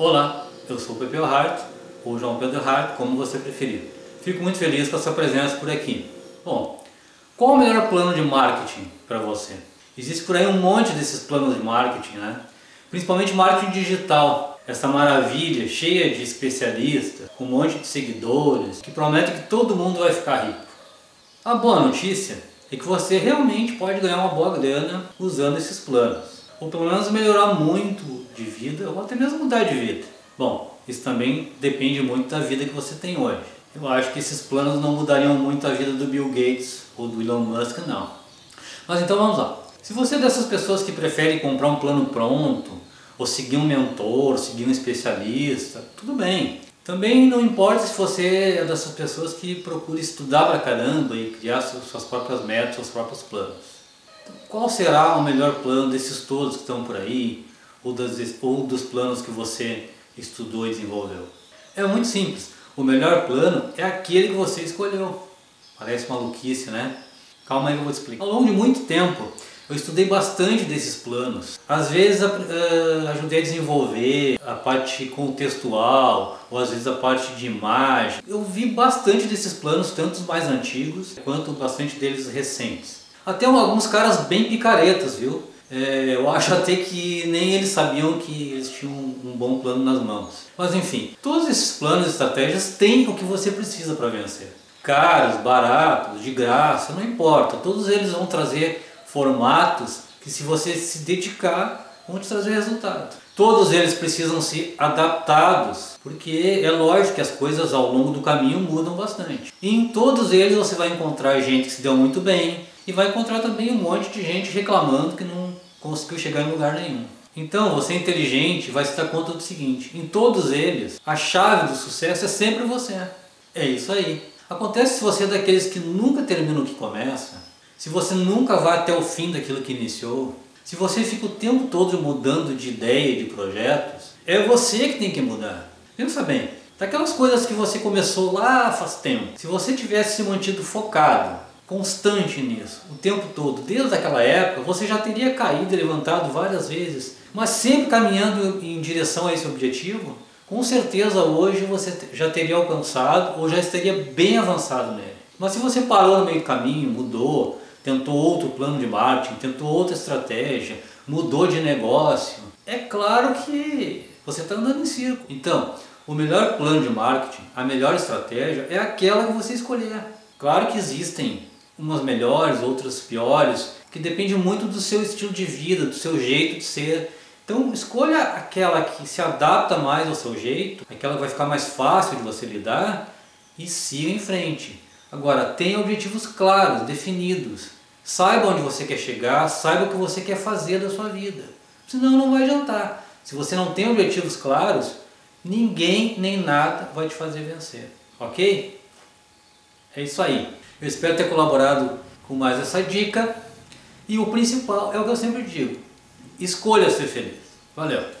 Olá, eu sou o Pepe Hart, ou João Pedro Hart, como você preferir. Fico muito feliz com a sua presença por aqui. Bom, qual o melhor plano de marketing para você? Existe por aí um monte desses planos de marketing, né? Principalmente marketing digital, essa maravilha cheia de especialistas, com um monte de seguidores, que promete que todo mundo vai ficar rico. A boa notícia é que você realmente pode ganhar uma boa grana usando esses planos, ou pelo menos melhorar muito de vida, ou até mesmo mudar de vida. Bom, isso também depende muito da vida que você tem hoje. Eu acho que esses planos não mudariam muito a vida do Bill Gates ou do Elon Musk, não. Mas então vamos lá. Se você é dessas pessoas que preferem comprar um plano pronto, ou seguir um mentor, seguir um especialista, tudo bem. Também não importa se você é dessas pessoas que procura estudar pra caramba e criar suas próprias metas, seus próprios planos. Então, qual será o melhor plano desses todos que estão por aí, ou, das, ou dos planos que você estudou e desenvolveu? É muito simples. O melhor plano é aquele que você escolheu. Parece maluquice, né? Calma aí que eu vou te explicar. Ao longo de muito tempo, eu estudei bastante desses planos. Às vezes uh, ajudei a desenvolver a parte contextual, ou às vezes a parte de imagem. Eu vi bastante desses planos, tanto os mais antigos quanto bastante deles recentes. Até alguns caras bem picaretas, viu? É, eu acho até que nem eles sabiam que eles tinham um, bom plano nas mãos. Mas enfim, todos esses planos e estratégias têm o que você precisa para vencer. Caros, baratos, de graça, não importa. Todos eles vão trazer formatos que se você se dedicar vão te trazer resultado. Todos eles precisam ser adaptados, porque é lógico que as coisas ao longo do caminho mudam bastante. E em todos eles você vai encontrar gente que se deu muito bem e vai encontrar também um monte de gente reclamando que não conseguiu chegar em lugar nenhum. Então, você inteligente vai se dar conta do seguinte: em todos eles, a chave do sucesso é sempre você. É isso aí. Acontece se você é daqueles que nunca termina o que começa, se você nunca vai até o fim daquilo que iniciou, se você fica o tempo todo mudando de ideia de projetos, é você que tem que mudar. Pensa bem, daquelas coisas que você começou lá faz tempo, se você tivesse se mantido focado, constante nisso, o tempo todo, desde aquela época, você já teria caído e levantado várias vezes, mas sempre caminhando em direção a esse objetivo, com certeza hoje você já teria alcançado ou já estaria bem avançado nele. Mas se você parou no meio do caminho, mudou, tentou outro plano de marketing, tentou outra estratégia, mudou de negócio, é claro que você está andando em círculo. Então, o melhor plano de marketing, a melhor estratégia é aquela que você escolher. Claro que existem umas melhores, outras piores, que depende muito do seu estilo de vida, do seu jeito de ser. Então, escolha aquela que se adapta mais ao seu jeito, aquela que vai ficar mais fácil de você lidar e siga em frente. Agora, tenha objetivos claros, definidos. Saiba onde você quer chegar, saiba o que você quer fazer da sua vida. Senão não vai adiantar. Se você não tem objetivos claros, ninguém nem nada vai te fazer vencer. Ok? É isso aí. Eu espero ter colaborado com mais essa dica. E o principal é o que eu sempre digo: escolha ser feliz. Valeu!